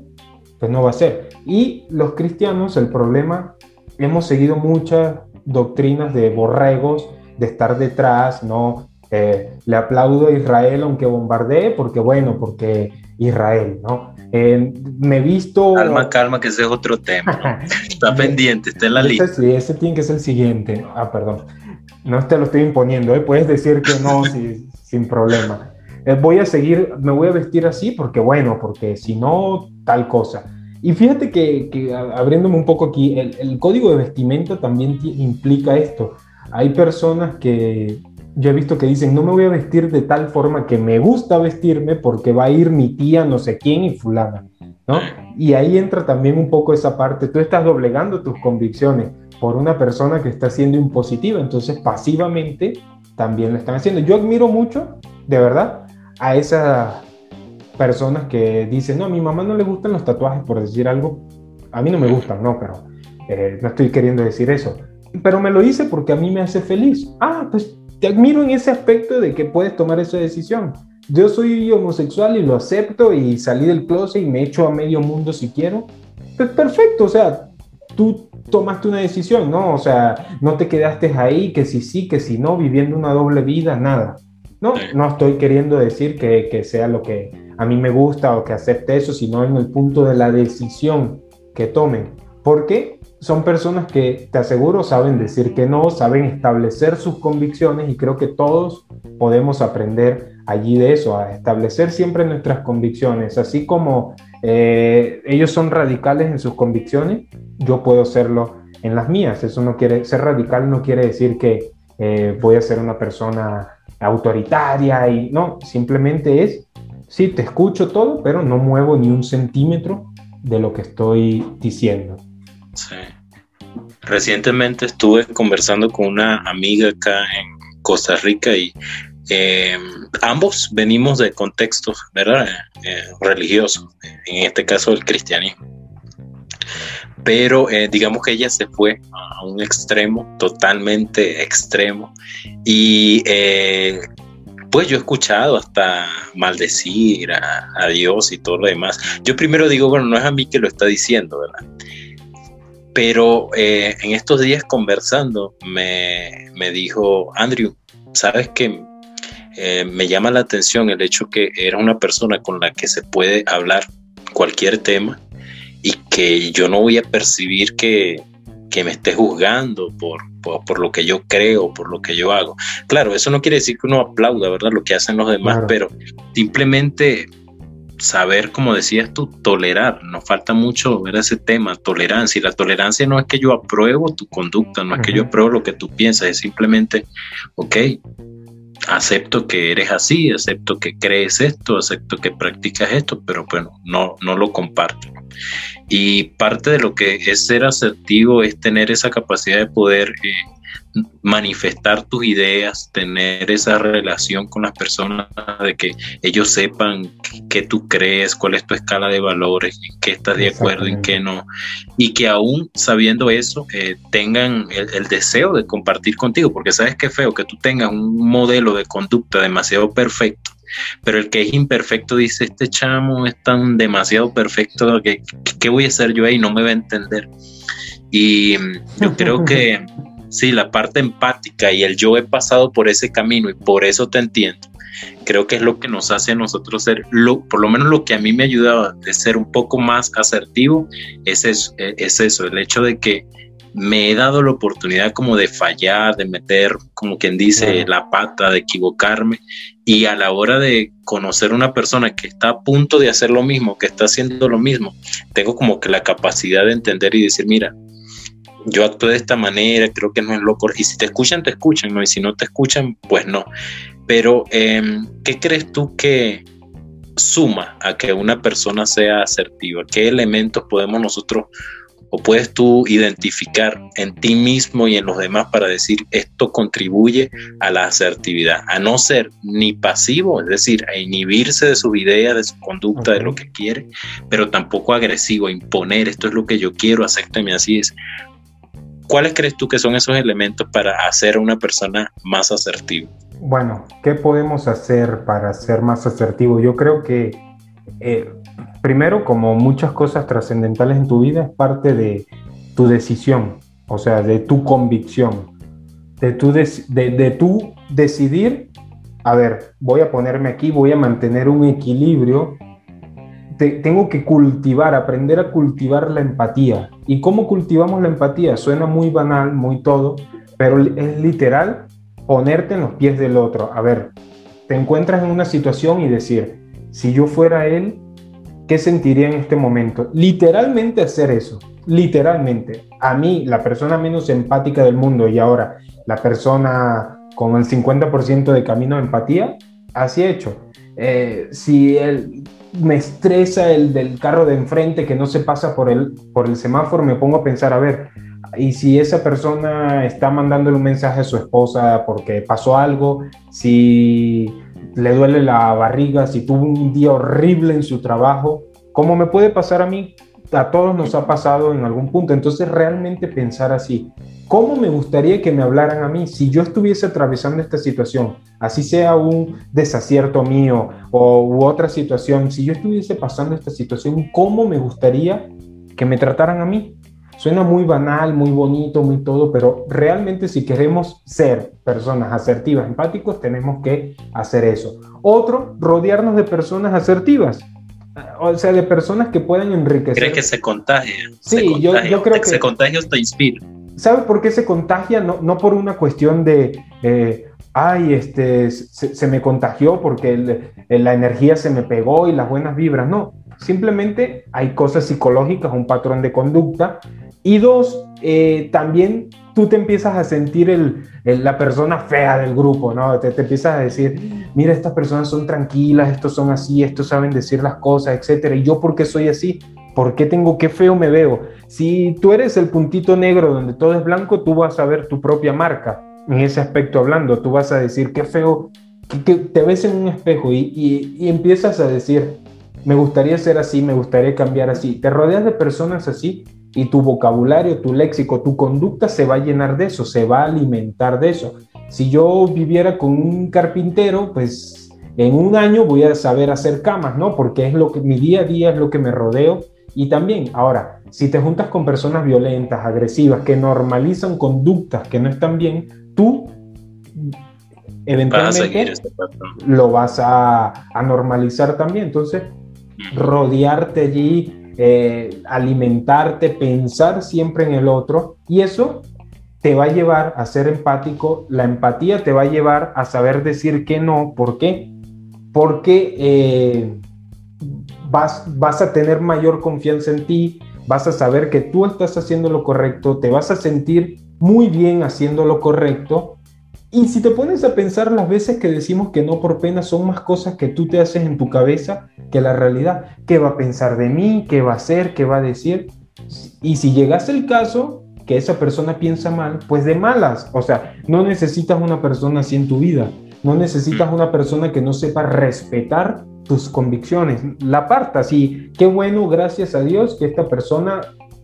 pues no va a ser. Y los cristianos, el problema, hemos seguido muchas doctrinas de borregos, de estar detrás, ¿no? Eh, le aplaudo a Israel aunque bombardee, porque bueno, porque Israel, ¿no? Eh, me he visto... Calma, calma, que ese es otro tema. está pendiente, está en la lista. Sí, ese tiene que ser el siguiente. Ah, perdón. No te lo estoy imponiendo, ¿eh? puedes decir que no sin problema. Eh, voy a seguir, me voy a vestir así porque bueno, porque si no, tal cosa. Y fíjate que, abriéndome un poco aquí, el, código de vestimenta también implica esto. Hay personas que yo he visto que dicen, no me voy a vestir de tal forma que me gusta vestirme porque va a ir mi tía no sé quién y fulana, ¿no? Y ahí entra también un poco esa parte, tú estás doblegando tus convicciones por una persona que está siendo impositiva, entonces pasivamente también lo están haciendo. Yo admiro mucho, de verdad, a esas personas que dicen, no, a mi mamá no le gustan los tatuajes, por decir algo. A mí no me gustan, no, pero eh, no estoy queriendo decir eso. Pero me lo hice porque a mí me hace feliz. Ah, pues te admiro en ese aspecto de que puedes tomar esa decisión. Yo soy homosexual y lo acepto y salí del closet y me echo a medio mundo si quiero. Pues perfecto, o sea, tú tomaste una decisión, ¿no? O sea, no te quedaste ahí, que si sí, que si no, viviendo una doble vida, nada. No, no estoy queriendo decir que, sea lo que a mí me gusta o que acepte eso, sino en el punto de la decisión que tomen. Porque son personas que, te aseguro, saben decir que no, saben establecer sus convicciones y creo que todos podemos aprender allí de eso, a establecer siempre nuestras convicciones. Así como eh, ellos son radicales en sus convicciones, yo puedo serlo en las mías. Eso no quiere, ser radical no quiere decir que eh, voy a ser una persona autoritaria y no, simplemente es, sí, te escucho todo, pero no muevo ni un centímetro de lo que estoy diciendo. Sí. Recientemente estuve conversando con una amiga acá en Costa Rica y em, ambos venimos de contextos, ¿verdad? Eh, religiosos, en este caso el cristianismo pero eh, digamos que ella se fue a un extremo, totalmente extremo, y eh, pues yo he escuchado hasta maldecir a, Dios y todo lo demás. Yo primero digo, bueno, no es a mí que lo está diciendo, ¿verdad? Pero eh, en estos días conversando me, me dijo, Andrew, ¿sabes qué? me llama la atención el hecho que era una persona con la que se puede hablar cualquier tema y que yo no voy a percibir que, me esté juzgando por, por, lo que yo creo, por lo que yo hago. Claro, eso no quiere decir que uno aplauda, ¿verdad? Lo que hacen los demás, pero simplemente saber, como decías tú, tolerar. Nos falta mucho ver ese tema, tolerancia. Y la tolerancia no es que yo apruebo tu conducta, no es que yo apruebo lo que tú piensas, es simplemente, ok, acepto que eres así, acepto que crees esto, acepto que practicas esto, pero bueno, no, no lo comparto. Y parte de lo que es ser asertivo es tener esa capacidad de poder eh, manifestar tus ideas, tener esa relación con las personas, de que ellos sepan qué tú crees, cuál es tu escala de valores, en qué estás de acuerdo, en qué no, y que aún sabiendo eso, eh, tengan el, deseo de compartir contigo, porque sabes qué feo que tú tengas un modelo de conducta demasiado perfecto. Pero el que es imperfecto dice, este chamo es tan demasiado perfecto que ¿qué voy a hacer yo ahí? No me va a entender. Y yo creo que sí, la parte empática y el yo he pasado por ese camino y por eso te entiendo. Creo que es lo que nos hace a nosotros ser, lo, por lo menos lo que a mí me ayudaba de ser un poco más asertivo, es eso, es eso, el hecho de que me he dado la oportunidad como de fallar, de meter, como quien dice, la pata, de equivocarme. Y a la hora de conocer una persona que está a punto de hacer lo mismo, que está haciendo lo mismo, tengo como que la capacidad de entender y decir, mira, yo actúo de esta manera, creo que no es loco. Y si te escuchan, te escuchan, ¿no? Y si no te escuchan, pues no. Pero, em, ¿qué crees tú que suma a que una persona sea asertiva? ¿Qué elementos podemos nosotros o puedes tú identificar en ti mismo y en los demás para decir esto contribuye a la asertividad, a no ser ni pasivo, es decir, a inhibirse de sus ideas, de su conducta, de lo que quiere, pero tampoco agresivo, a imponer esto es lo que yo quiero, acéptame así es. ¿Cuáles crees tú que son esos elementos para hacer a una persona más asertiva? Bueno, ¿qué podemos hacer para ser más asertivo? Yo creo que eh, primero, como muchas cosas trascendentales en tu vida, es parte de tu decisión, o sea, de tu convicción, de tu, de, de tu decidir, a ver, voy a ponerme aquí, voy a mantener un equilibrio tengo que cultivar, aprender a cultivar la empatía. ¿Y cómo cultivamos la empatía? Suena muy banal, muy todo, pero es literal ponerte en los pies del otro. A ver, te encuentras en una situación y decir, si yo fuera él, ¿qué sentiría en este momento? Literalmente hacer eso, literalmente. A mí, la persona menos empática del mundo y ahora la persona con el 50% de camino de empatía, así he hecho. Eh, si él me estresa el del carro de enfrente que no se pasa por el, por el semáforo, me pongo a pensar, a ver, y si esa persona está mandándole un mensaje a su esposa porque pasó algo, si le duele la barriga, si tuvo un día horrible en su trabajo, ¿cómo me puede pasar a mí? A todos nos ha pasado en algún punto. Entonces realmente pensar así, ¿Cómo me gustaría que me hablaran a mí si yo estuviese atravesando esta situación? Así sea un desacierto mío o u otra situación, si yo estuviese pasando esta situación, ¿cómo me gustaría que me trataran a mí? Suena muy banal, muy bonito, muy todo, pero realmente si queremos ser personas asertivas, empáticos, tenemos que hacer eso. Otro, rodearnos de personas asertivas. O sea, de personas que puedan enriquecer. ¿Crees que se contagia? Sí, Yo, yo, creo que... Se contagia o te inspira. ¿Sabe por qué se contagia? No, no por una cuestión de, eh, ay, este, se, me contagió porque la energía se me pegó y las buenas vibras. No, simplemente hay cosas psicológicas, un patrón de conducta. Y dos, eh, también tú te empiezas a sentir el, la persona fea del grupo, ¿no? Te, te, empiezas a decir, mira, estas personas son tranquilas, estos son así, estos saben decir las cosas, etcétera. ¿Y yo por qué soy así? ¿Por qué tengo, qué feo me veo? Si tú eres el puntito negro donde todo es blanco, tú vas a ver tu propia marca en ese aspecto hablando. Tú vas a decir, qué feo, que, te ves en un espejo y, y, empiezas a decir, me gustaría ser así, me gustaría cambiar así. Te rodeas de personas así y tu vocabulario, tu léxico, tu conducta se va a llenar de eso, se va a alimentar de eso. Si yo viviera con un carpintero, pues en un año voy a saber hacer camas, ¿no? Porque es lo que mi día a día es lo que me rodeo y también, ahora, si te juntas con personas violentas, agresivas, que normalizan conductas que no están bien, tú eventualmente este lo vas a, normalizar también. Entonces, rodearte allí, eh, alimentarte, pensar siempre en el otro, y eso te va a llevar a ser empático. La empatía te va a llevar a saber decir que no. ¿Por qué? Porque eh, vas, vas a tener mayor confianza en ti, vas a saber que tú estás haciendo lo correcto, te vas a sentir muy bien haciendo lo correcto Y si te pones a pensar las veces que decimos que no por pena son más cosas que tú te haces en tu cabeza que la realidad. ¿Qué va a pensar de mí? ¿Qué va a hacer? ¿Qué va a decir? Y si llegase el caso que esa persona piensa mal, pues de malas. O sea, no necesitas una persona así en tu vida. No necesitas una persona que no sepa respetar tus convicciones. La aparta, sí. Qué bueno, gracias a Dios que esta persona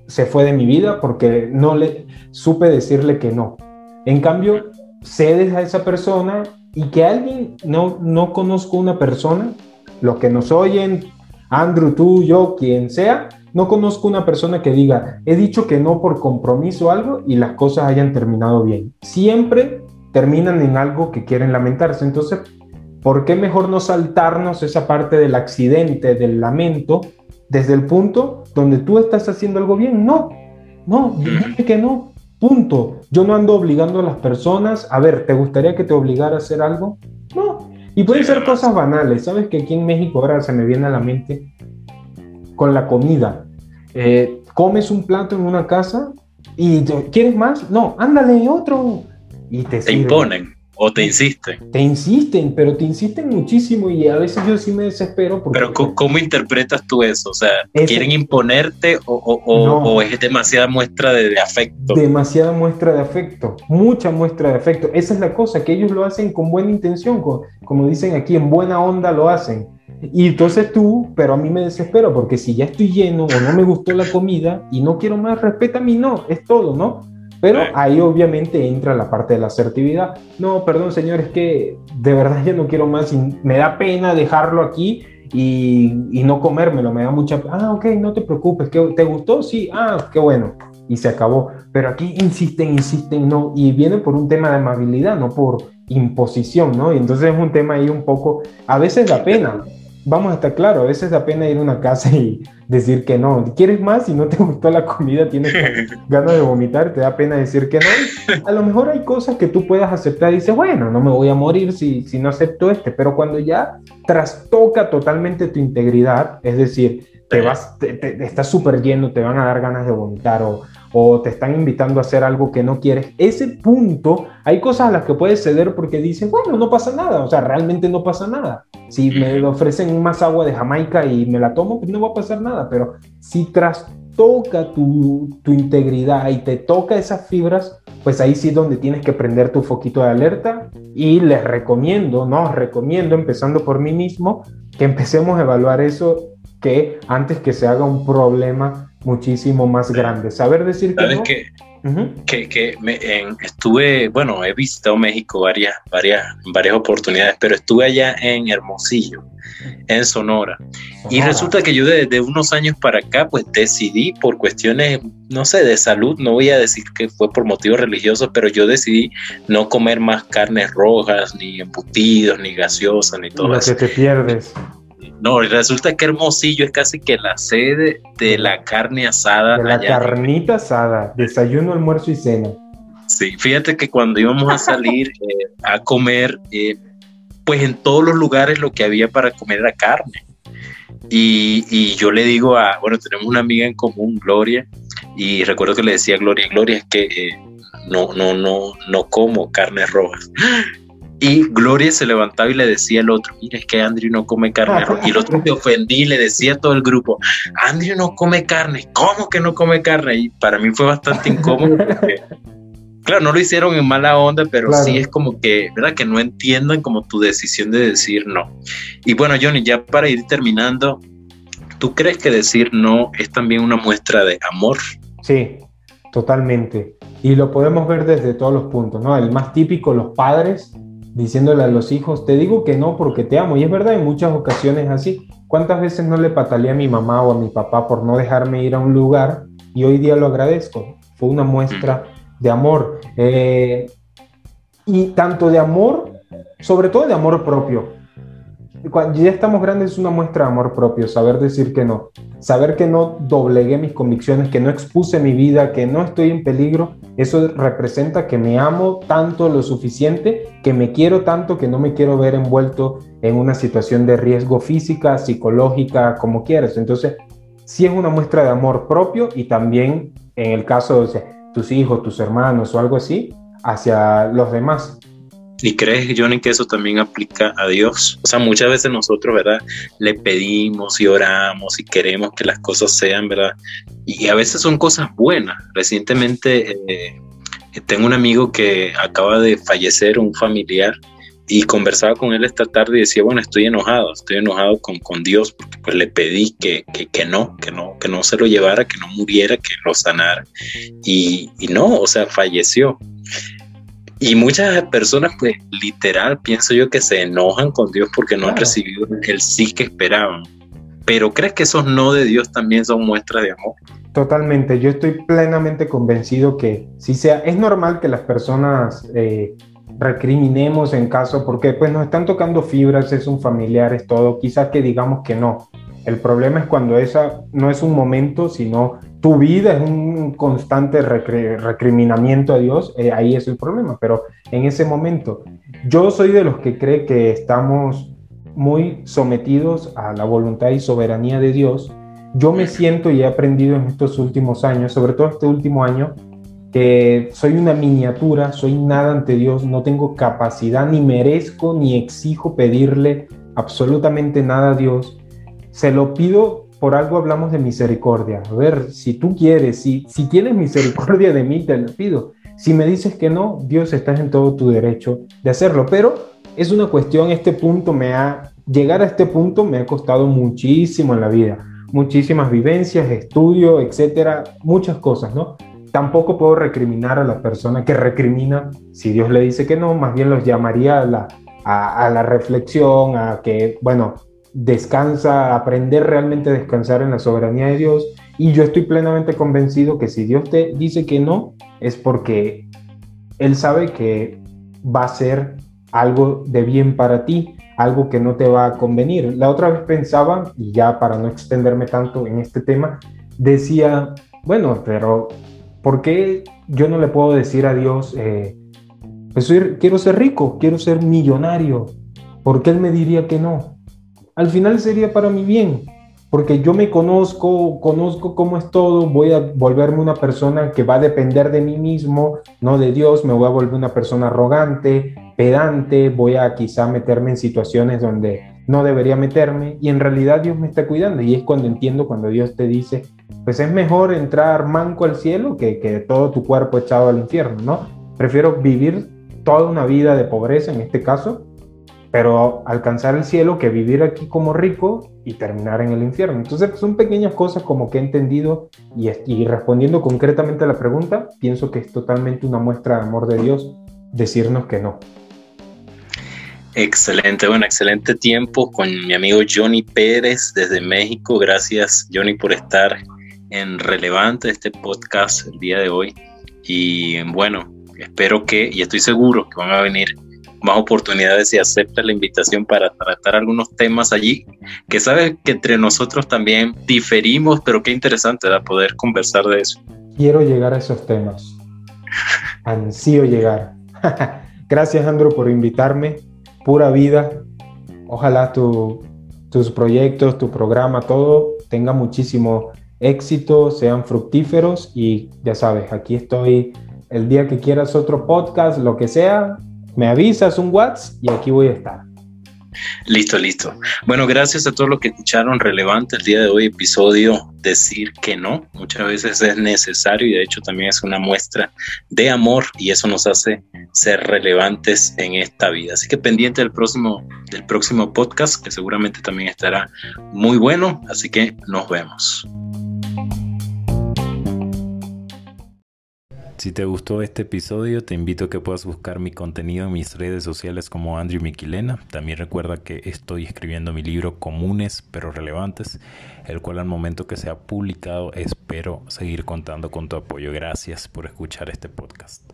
se fue de mi vida porque no le supe decirle que no. En cambio, cedes a esa persona y que alguien, no, no conozco una persona, los que nos oyen, Andrew, tú, yo, quien sea, no conozco una persona que diga, he dicho que no por compromiso o algo y las cosas hayan terminado bien. Siempre terminan en algo que quieren lamentarse. Entonces, ¿por qué mejor no saltarnos esa parte del accidente, del lamento, desde el punto donde tú estás haciendo algo bien? No, no, dime que no. Punto. Yo no ando obligando a las personas. A ver, ¿te gustaría que te obligara a hacer algo? No. Y pueden ser cosas banales. Sabes que aquí en México ahora se me viene a la mente con la comida. Eh, comes un plato en una casa y ¿quieres más? No, ándale otro. Y te, te imponen. O te insisten. Te insisten, pero te insisten muchísimo y a veces yo sí me desespero. pero ¿cómo, interpretas tú eso? O sea, ¿quieren imponerte o, es demasiada muestra de, afecto? Demasiada muestra de afecto, mucha muestra de afecto. Esa es la cosa, que ellos lo hacen con buena intención, como dicen aquí, en buena onda lo hacen. Y entonces tú, pero a mí me desespero porque si ya estoy lleno o no me gustó la comida y no quiero más, respeta a mí, no, es todo, ¿no? Pero ahí obviamente entra la parte de la asertividad. No, perdón, señor, es que de verdad ya no quiero más y me da pena dejarlo aquí y, y no comérmelo, me da mucha... Ah, ok, no te preocupes, ¿te gustó? Sí, ah, qué bueno. Y se acabó. Pero aquí insisten, insisten, no. Y viene por un tema de amabilidad, no por imposición, ¿no? Y entonces es un tema ahí un poco, a veces da pena, vamos a estar claros, a veces da pena ir a una casa y decir que no. ¿Quieres más? Si no te gustó la comida, tienes ganas de vomitar, te da pena decir que no. A lo mejor hay cosas que tú puedas aceptar y dices, bueno, no me voy a morir si, si no acepto este, pero cuando ya trastoca totalmente tu integridad, es decir, te vas, te, estás súper lleno, te van a dar ganas de vomitar o, o te están invitando a hacer algo que no quieres, ese punto, hay cosas a las que puedes ceder porque dices, bueno, no pasa nada, o sea, realmente no pasa nada. Si me ofrecen más agua de Jamaica y me la tomo, pues no va a pasar nada, pero si trastoca tu, tu integridad y te toca esas fibras, pues ahí sí es donde tienes que prender tu foquito de alerta y les recomiendo, no, recomiendo, empezando por mí mismo, que empecemos a evaluar eso que antes que se haga un problema muchísimo más grande. Saber decir que... No, que, que me, estuve, bueno, he visitado México varias, varias, varias oportunidades, pero estuve allá en Hermosillo, en Sonora. Y resulta que yo desde unos años para acá, pues decidí por cuestiones, no sé, de salud, no voy a decir que fue por motivos religiosos, pero yo decidí no comer más carnes rojas, ni embutidos, ni gaseosas, ni todo eso. que te pierdes. No, resulta que Hermosillo es casi que la sede de la carne asada. De la carnita asada, desayuno, almuerzo y cena. Sí, fíjate que cuando íbamos a salir eh, a comer, eh, pues en todos los lugares lo que había para comer era carne. Y, yo le digo a, bueno, tenemos una amiga en común, Gloria, y recuerdo que le decía a Gloria, Gloria, es que eh, no, no, no, no como carnes rojas. Y Gloria se levantaba y le decía al otro, mira, es que Andrew no come carne. Y el otro se ofendí y le decía a todo el grupo, Andrew no come carne, ¿cómo que no come carne? Y para mí fue bastante incómodo porque, claro, no lo hicieron en mala onda, pero sí es como que, ¿verdad? Que no entiendan como tu decisión de decir no. Y bueno, Johnny, ya para ir terminando, ¿tú crees que decir no es también una muestra de amor? Sí, totalmente. Y lo podemos ver desde todos los puntos, ¿no? El más típico, los padres diciéndole a los hijos, te digo que no porque te amo. Y es verdad, en muchas ocasiones así. ¿Cuántas veces no le pataleé a mi mamá o a mi papá por no dejarme ir a un lugar? Y hoy día lo agradezco. Fue una muestra de amor. Eh, y tanto de amor, sobre todo de amor propio cuando ya estamos grandes es una muestra de amor propio, saber decir que no, saber que no doblegué mis convicciones, que no expuse mi vida, que no estoy en peligro, eso representa que me amo tanto lo suficiente, que me quiero tanto que no me quiero ver envuelto en una situación de riesgo física, psicológica, como quieras. Entonces, sí es una muestra de amor propio y también en el caso de tus hijos, tus hermanos o algo así, hacia los demás. ¿Y crees, Johnny, que eso también aplica a Dios? O sea, muchas veces nosotros, ¿verdad? Le pedimos y oramos y queremos que las cosas sean, ¿verdad? Y a veces son cosas buenas. Recientemente eh, tengo un amigo que acaba de fallecer, un familiar, y conversaba con él esta tarde y decía, bueno, estoy enojado, estoy enojado con, con Dios porque pues le pedí que, que, que, no, que no, que no se lo llevara, que no muriera, que lo sanara. Y, y no, o sea, falleció. Y muchas personas, pues literal, pienso yo que se enojan con Dios porque no han recibido el sí que esperaban. Pero ¿crees que esos no de Dios también son muestras de amor? Totalmente, yo estoy plenamente convencido que si sea, es normal que las personas eh, recriminemos en caso, porque pues nos están tocando fibras, es un familiar, es todo, quizás que digamos que no. El problema es cuando esa no es un momento, sino tu vida es un constante recriminamiento a Dios, eh, ahí es el problema, pero en ese momento, yo soy de los que cree que estamos muy sometidos a la voluntad y soberanía de Dios. Yo me siento y he aprendido en estos últimos años, sobre todo este último año, que soy una miniatura, soy nada ante Dios, no tengo capacidad, ni merezco, ni exijo pedirle absolutamente nada a Dios. Se lo pido por algo hablamos de misericordia. A ver, si tú quieres, si, si tienes misericordia de mí, te lo pido. Si me dices que no, Dios estás en todo tu derecho de hacerlo. Pero es una cuestión, este punto me ha, llegar a este punto me ha costado muchísimo en la vida. Muchísimas vivencias, estudio, etcétera, muchas cosas, ¿no? Tampoco puedo recriminar a la persona que recrimina, si Dios le dice que no, más bien los llamaría a la, a, a la reflexión, a que, bueno, descansa, aprender realmente a descansar en la soberanía de Dios. Y yo estoy plenamente convencido que si Dios te dice que no, es porque Él sabe que va a ser algo de bien para ti, algo que no te va a convenir. La otra vez pensaba, y ya para no extenderme tanto en este tema, decía, bueno, pero ¿por qué yo no le puedo decir a Dios, eh, pues quiero ser rico, quiero ser millonario? ¿Por qué Él me diría que no? Al final sería para mi bien, porque yo me conozco, conozco cómo es todo, voy a volverme una persona que va a depender de mí mismo, no de Dios, me voy a volver una persona arrogante, pedante, voy a quizá meterme en situaciones donde no debería meterme y en realidad Dios me está cuidando y es cuando entiendo cuando Dios te dice, pues es mejor entrar manco al cielo que, que todo tu cuerpo echado al infierno, ¿no? Prefiero vivir toda una vida de pobreza en este caso pero alcanzar el cielo que vivir aquí como rico y terminar en el infierno. Entonces son pequeñas cosas como que he entendido y, y, respondiendo concretamente a la pregunta, pienso que es totalmente una muestra de amor de Dios decirnos que no. Excelente, bueno, excelente tiempo con mi amigo Johnny Pérez desde México. Gracias Johnny por estar en Relevante este podcast el día de hoy. Y bueno, espero que, y estoy seguro que van a venir más oportunidades y acepta la invitación para tratar algunos temas allí, que sabes que entre nosotros también diferimos, pero qué interesante ¿verdad? poder conversar de eso. Quiero llegar a esos temas. Ansío llegar. Gracias, Andrew, por invitarme. Pura vida. Ojalá tus proyectos, tu programa, todo tenga muchísimo éxito, sean fructíferos y ya sabes, aquí estoy el día que quieras otro podcast, lo que sea, me avisas un WhatsApp y aquí voy a estar. Listo, listo. Bueno, gracias a todos los que escucharon relevante el día de hoy, episodio Decir que no. Muchas veces es necesario y de hecho también es una muestra de amor y eso nos hace ser relevantes en esta vida. Así que pendiente del próximo, del próximo podcast, que seguramente también estará muy bueno. Así que nos vemos. Si te gustó este episodio, te invito a que puedas buscar mi contenido en mis redes sociales como Andrew Miquilena. También recuerda que estoy escribiendo mi libro Comunes pero Relevantes, el cual al momento que sea publicado espero seguir contando con tu apoyo. Gracias por escuchar este podcast.